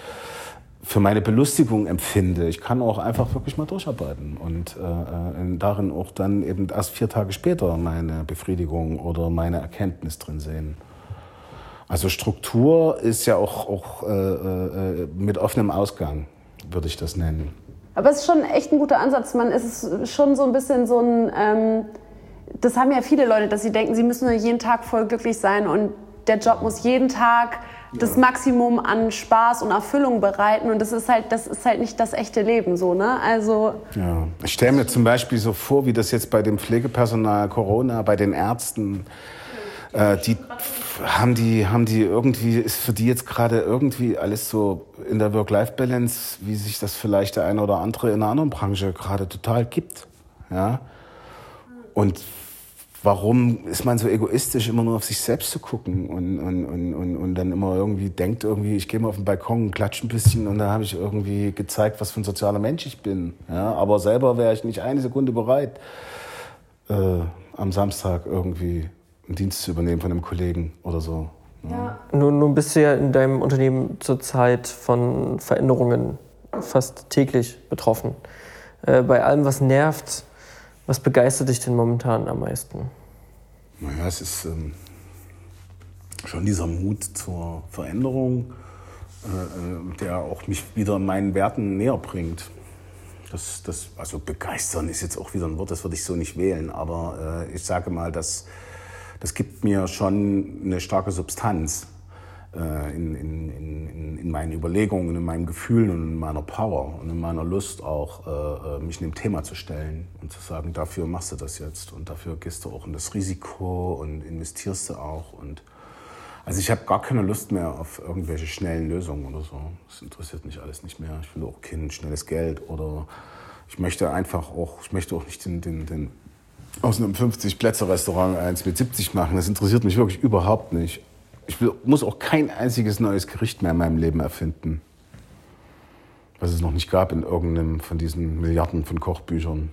für meine Belustigung empfinde. Ich kann auch einfach wirklich mal durcharbeiten und äh, darin auch dann eben erst vier Tage später meine Befriedigung oder meine Erkenntnis drin sehen. Also Struktur ist ja auch, auch äh, äh, mit offenem Ausgang, würde ich das nennen. Aber es ist schon echt ein guter Ansatz. Man ist schon so ein bisschen so ein, ähm, das haben ja viele Leute, dass sie denken, sie müssen nur jeden Tag voll glücklich sein und der Job muss jeden Tag das Maximum an Spaß und Erfüllung bereiten und das ist halt, das ist halt nicht das echte Leben so, ne? Also ja, ich stelle mir zum Beispiel so vor, wie das jetzt bei dem Pflegepersonal Corona, bei den Ärzten, äh, die haben die, haben die irgendwie, ist für die jetzt gerade irgendwie alles so in der Work-Life-Balance, wie sich das vielleicht der eine oder andere in einer anderen Branche gerade total gibt. Ja? Und warum ist man so egoistisch, immer nur auf sich selbst zu gucken und, und, und, und, und dann immer irgendwie denkt, irgendwie, ich gehe mal auf den Balkon, klatsche ein bisschen und da habe ich irgendwie gezeigt, was für ein sozialer Mensch ich bin. Ja? Aber selber wäre ich nicht eine Sekunde bereit, äh, am Samstag irgendwie einen Dienst zu übernehmen von einem Kollegen oder so. Ja. Nun, nun bist du ja in deinem Unternehmen zurzeit von Veränderungen fast täglich betroffen. Äh, bei allem, was nervt, was begeistert dich denn momentan am meisten? Naja, es ist ähm, schon dieser Mut zur Veränderung, äh, äh der auch mich wieder meinen Werten näher bringt. Das, das, also begeistern ist jetzt auch wieder ein Wort, das würde ich so nicht wählen, aber äh, ich sage mal, dass das gibt mir schon eine starke Substanz äh, in, in, in, in, meinen Überlegungen, in meinen Gefühlen und in meiner Power und in meiner Lust auch, äh, äh, mich einem Thema zu stellen und zu sagen, dafür machst du das jetzt und dafür gehst du auch in das Risiko und investierst du auch. Und also ich habe gar keine Lust mehr auf irgendwelche schnellen Lösungen oder so. Das interessiert mich alles nicht mehr. Ich will auch kein schnelles Geld oder ich möchte einfach auch, ich möchte auch nicht den, den, den aus einem 50-Plätze-Restaurant eins mit 70 machen. Das interessiert mich wirklich überhaupt nicht. Ich will, muss auch kein einziges neues Gericht mehr in meinem Leben erfinden. Was es noch nicht gab in irgendeinem von diesen Milliarden von Kochbüchern.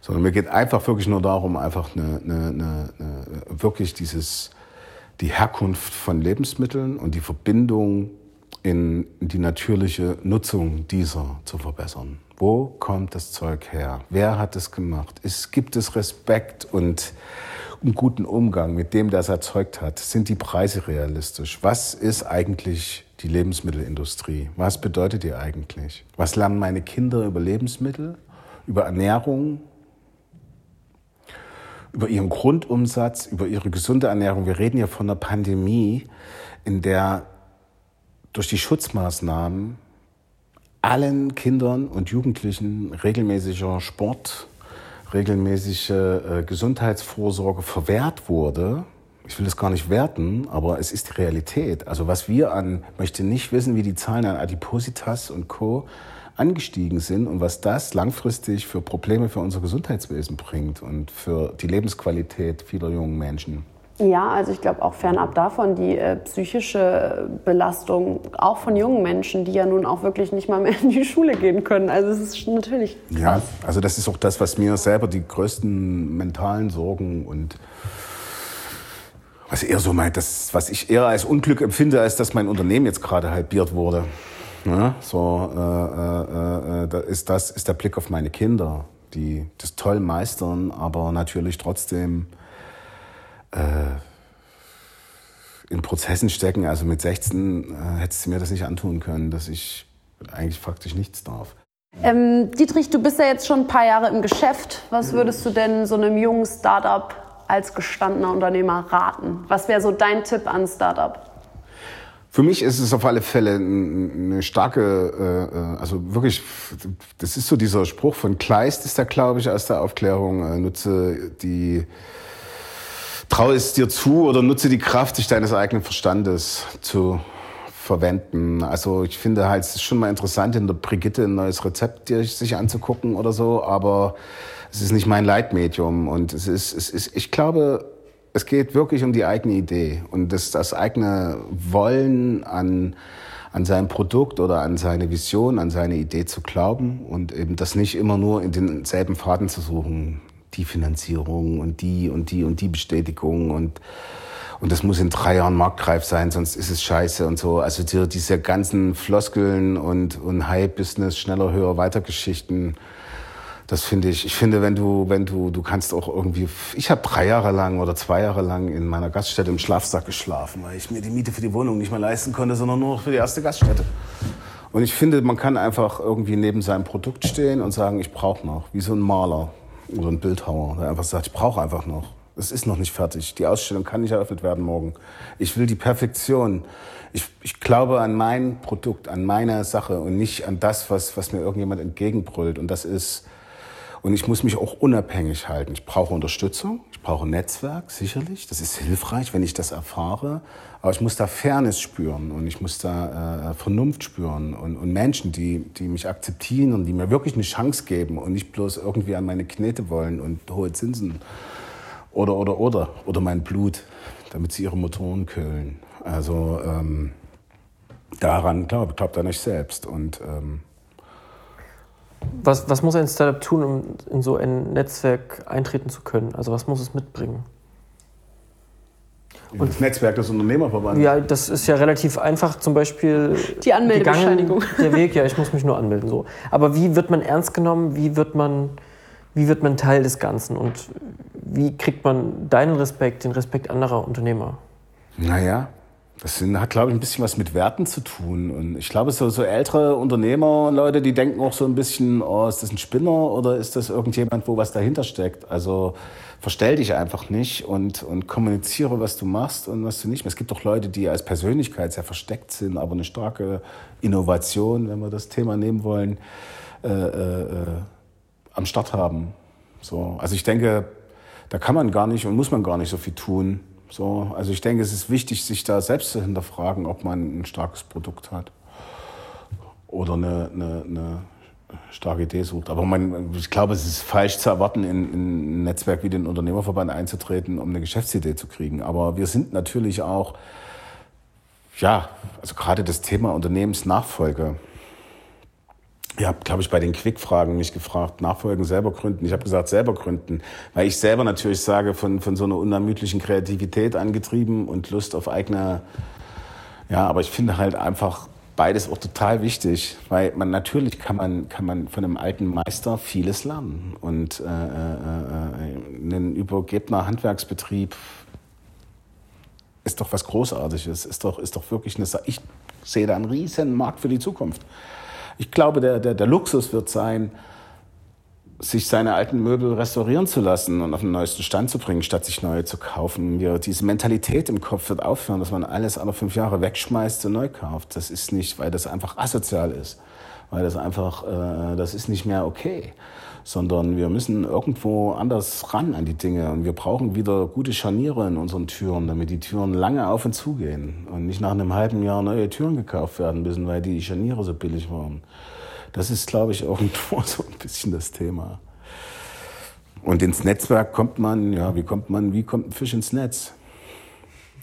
Sondern mir geht einfach wirklich nur darum, einfach eine, eine, eine, eine wirklich dieses, die Herkunft von Lebensmitteln und die Verbindung in die natürliche Nutzung dieser zu verbessern. Wo kommt das Zeug her? Wer hat es gemacht? Es, gibt es Respekt und einen guten Umgang mit dem, der es erzeugt hat? Sind die Preise realistisch? Was ist eigentlich die Lebensmittelindustrie? Was bedeutet die eigentlich? Was lernen meine Kinder über Lebensmittel, über Ernährung, über ihren Grundumsatz, über ihre gesunde Ernährung? Wir reden ja von einer Pandemie, in der durch die Schutzmaßnahmen allen Kindern und Jugendlichen regelmäßiger Sport, regelmäßige äh, Gesundheitsvorsorge verwehrt wurde. Ich will das gar nicht werten, aber es ist die Realität. Also was wir an, möchte nicht wissen, wie die Zahlen an Adipositas und Co. angestiegen sind und was das langfristig für Probleme für unser Gesundheitswesen bringt und für die Lebensqualität vieler jungen Menschen. Ja, also ich glaube auch fernab davon die äh, psychische Belastung auch von jungen Menschen, die ja nun auch wirklich nicht mal mehr in die Schule gehen können. Also es ist natürlich krass. Ja, also das ist auch das, was mir selber die größten mentalen Sorgen und was eher so meint, das, was ich eher als Unglück empfinde, als dass mein Unternehmen jetzt gerade halbiert wurde. Ja, so äh, äh, äh, da ist das ist der Blick auf meine Kinder, die das toll meistern, aber natürlich trotzdem in Prozessen stecken. Also mit 16 äh, hättest du mir das nicht antun können, dass ich eigentlich faktisch nichts darf. Ähm, Dietrich, du bist ja jetzt schon ein paar Jahre im Geschäft. Was würdest du denn so einem jungen Startup als gestandener Unternehmer raten? Was wäre so dein Tipp an Startup? Für mich ist es auf alle Fälle eine starke, äh, äh, also wirklich, das ist so dieser Spruch von Kleist, ist da glaube ich aus der Aufklärung, äh, nutze die traue es dir zu oder nutze die Kraft dich deines eigenen Verstandes zu verwenden. Also ich finde halt, es ist schon mal interessant, in der Brigitte ein neues Rezept sich anzugucken oder so, aber es ist nicht mein Leitmedium und es ist, es ist, ich glaube, es geht wirklich um die eigene Idee und das, das eigene Wollen an, an sein Produkt oder an seine Vision, an seine Idee zu glauben und eben das nicht immer nur in denselben Faden zu suchen die Finanzierung und die und die und die Bestätigung und und das muss in drei Jahren marktreif sein, sonst ist es scheiße und so. Also die, diese ganzen Floskeln und, und High-Business, schneller, höher, weiter Geschichten, das finde ich, ich finde, wenn du, wenn du, du kannst auch irgendwie, ich habe drei Jahre lang oder zwei Jahre lang in meiner Gaststätte im Schlafsack geschlafen, weil ich mir die Miete für die Wohnung nicht mehr leisten konnte, sondern nur noch für die erste Gaststätte. Und ich finde, man kann einfach irgendwie neben seinem Produkt stehen und sagen, ich brauche noch, wie so ein Maler oder ein Bildhauer, der einfach sagt, ich brauche einfach noch. Es ist noch nicht fertig. Die Ausstellung kann nicht eröffnet werden morgen. Ich will die Perfektion. Ich, ich glaube an mein Produkt, an meine Sache und nicht an das, was, was mir irgendjemand entgegenbrüllt. Und das ist, und ich muss mich auch unabhängig halten. Ich brauche Unterstützung, ich brauche ein Netzwerk, sicherlich. Das ist hilfreich, wenn ich das erfahre. Aber ich muss da Fairness spüren und ich muss da äh, Vernunft spüren und, und Menschen, die, die mich akzeptieren und die mir wirklich eine Chance geben und nicht bloß irgendwie an meine Knete wollen und hohe Zinsen oder, oder, oder, oder mein Blut, damit sie ihre Motoren kühlen. Also ähm, daran glaube glaub da nicht selbst. Und ähm, was, was muss ein Startup tun, um in so ein Netzwerk eintreten zu können? Also was muss es mitbringen? Und das Netzwerk des Unternehmerverbandes. Ja, das ist ja relativ einfach. Zum Beispiel die Anmeldebescheinigung. Der Weg, ja, ich muss mich nur anmelden. So. Aber wie wird man ernst genommen? Wie wird man, wie wird man Teil des Ganzen? Und wie kriegt man deinen Respekt, den Respekt anderer Unternehmer? Naja, das hat, glaube ich, ein bisschen was mit Werten zu tun. Und ich glaube, so, so ältere Unternehmer, Leute, die denken auch so ein bisschen, oh, ist das ein Spinner oder ist das irgendjemand, wo was dahinter steckt? Also verstell dich einfach nicht und, und kommuniziere, was du machst und was du nicht. Es gibt auch Leute, die als Persönlichkeit sehr versteckt sind, aber eine starke Innovation, wenn wir das Thema nehmen wollen, äh, äh, äh am Start haben. So, also ich denke, da kann man gar nicht und muss man gar nicht so viel tun so, also ich denke, es ist wichtig, sich da selbst zu hinterfragen, ob man ein starkes Produkt hat oder eine, eine, eine starke Idee sucht. Aber man, ich glaube, es ist falsch zu erwarten, in, in ein Netzwerk wie den Unternehmerverband einzutreten, um eine Geschäftsidee zu kriegen. Aber wir sind natürlich auch, ja, also gerade das Thema Unternehmensnachfolge Ihr habt, glaube ich, bei den Quick-Fragen mich gefragt, Nachfolgen selber gründen. Ich habe gesagt, selber gründen, weil ich selber natürlich sage, von, von so einer unermüdlichen Kreativität angetrieben und Lust auf eigene, ja, aber ich finde halt einfach beides auch total wichtig, weil man natürlich kann man, kann man von einem alten Meister vieles lernen. Und äh, äh, äh, ein übergebener Handwerksbetrieb ist doch was Großartiges, ist doch, ist doch wirklich eine, ich sehe da einen riesen Markt für die Zukunft. Ich glaube, der, der, der Luxus wird sein, sich seine alten Möbel restaurieren zu lassen und auf den neuesten Stand zu bringen, statt sich neue zu kaufen. Wir, diese Mentalität im Kopf wird aufhören, dass man alles alle fünf Jahre wegschmeißt und neu kauft. Das ist nicht, weil das einfach asozial ist, weil das einfach, äh, das ist nicht mehr okay sondern wir müssen irgendwo anders ran an die Dinge und wir brauchen wieder gute Scharniere in unseren Türen, damit die Türen lange auf und zu gehen und nicht nach einem halben Jahr neue Türen gekauft werden müssen, weil die Scharniere so billig waren. Das ist, glaube ich, *laughs* irgendwo so ein bisschen das Thema. Und ins Netzwerk kommt man, ja, wie kommt man, wie kommt ein Fisch ins Netz?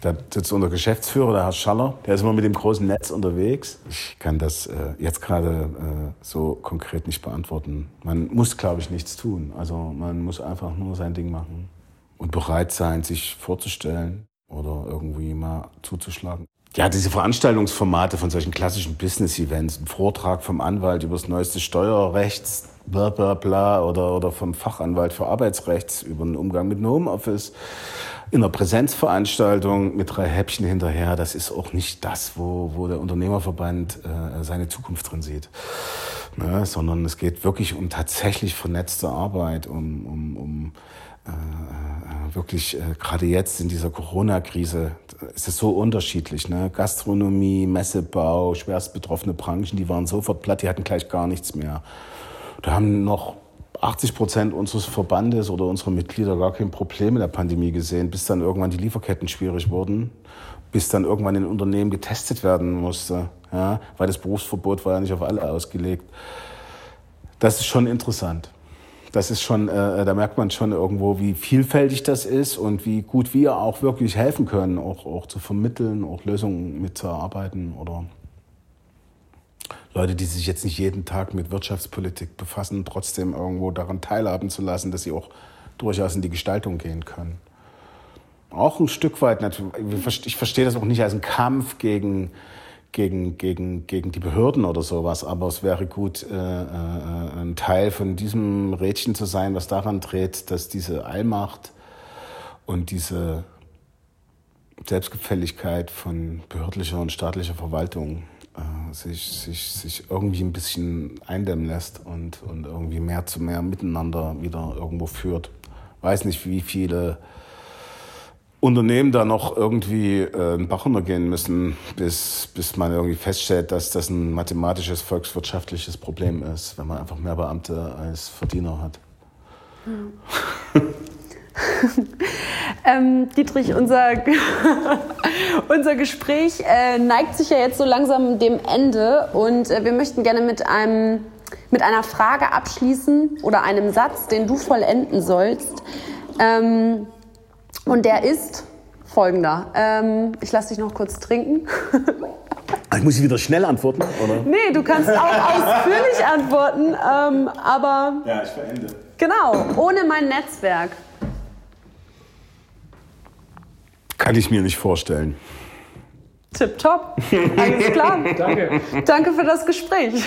Da sitzt unser Geschäftsführer, der Herr Schaller, der ist immer mit dem großen Netz unterwegs. Ich kann das äh, jetzt gerade äh, so konkret nicht beantworten. Man muss, glaube ich, nichts tun. Also man muss einfach nur sein Ding machen und bereit sein, sich vorzustellen oder irgendwie mal zuzuschlagen. Ja, diese Veranstaltungsformate von solchen klassischen Business-Events, ein Vortrag vom Anwalt über das neueste Steuerrechts, bla bla bla, oder, oder vom Fachanwalt für Arbeitsrechts über den Umgang mit Homeoffice, in einer Präsenzveranstaltung mit drei Häppchen hinterher, das ist auch nicht das, wo, wo der Unternehmerverband äh, seine Zukunft drin sieht. Ne? Sondern es geht wirklich um tatsächlich vernetzte Arbeit, um, um, um äh, äh wirklich, äh, gerade jetzt in dieser Corona-Krise, ist es so unterschiedlich. Ne? Gastronomie, Messebau, schwerst betroffene Branchen, die waren sofort platt, die hatten gleich gar nichts mehr. Da haben noch 80 Prozent unseres Verbandes oder unserer Mitglieder gar kein Problem in der Pandemie gesehen, bis dann irgendwann die Lieferketten schwierig wurden, bis dann irgendwann in Unternehmen getestet werden musste, ja, weil das Berufsverbot war ja nicht auf alle ausgelegt. Das ist schon interessant. Das ist schon, äh, da merkt man schon irgendwo, wie vielfältig das ist und wie gut wir auch wirklich helfen können, auch, auch zu vermitteln, auch Lösungen mitzuarbeiten oder Leute, die sich jetzt nicht jeden Tag mit Wirtschaftspolitik befassen, trotzdem irgendwo daran teilhaben zu lassen, dass sie auch durchaus in die Gestaltung gehen können. Auch ein Stück weit, ich verstehe das auch nicht als einen Kampf gegen, gegen, gegen, gegen die Behörden oder sowas, aber es wäre gut, äh, äh, ein Teil von diesem Rädchen zu sein, was daran dreht, dass diese Allmacht und diese Selbstgefälligkeit von behördlicher und staatlicher Verwaltung äh, sich, sich, sich irgendwie ein bisschen eindämmen lässt und, und irgendwie mehr zu mehr miteinander wieder irgendwo führt. Weiß nicht, wie viele Unternehmen da noch irgendwie äh, einen Bach runtergehen müssen, bis, bis man irgendwie feststellt, dass das ein mathematisches, volkswirtschaftliches Problem ist, wenn man einfach mehr Beamte als Verdiener hat. Mhm. *laughs* *laughs* ähm, Dietrich, unser, *laughs* unser Gespräch äh, neigt sich ja jetzt so langsam dem Ende und äh, wir möchten gerne mit, einem, mit einer Frage abschließen oder einem Satz, den du vollenden sollst. Ähm, und der ist folgender. Ähm, ich lasse dich noch kurz trinken. *laughs* Ich muss wieder schnell antworten, oder? Nee, du kannst auch ausführlich antworten, ähm, aber. Ja, ich verende. Genau, ohne mein Netzwerk Kann ich mir nicht vorstellen. Tipptopp. Alles klar. *laughs* Danke. Danke für das Gespräch.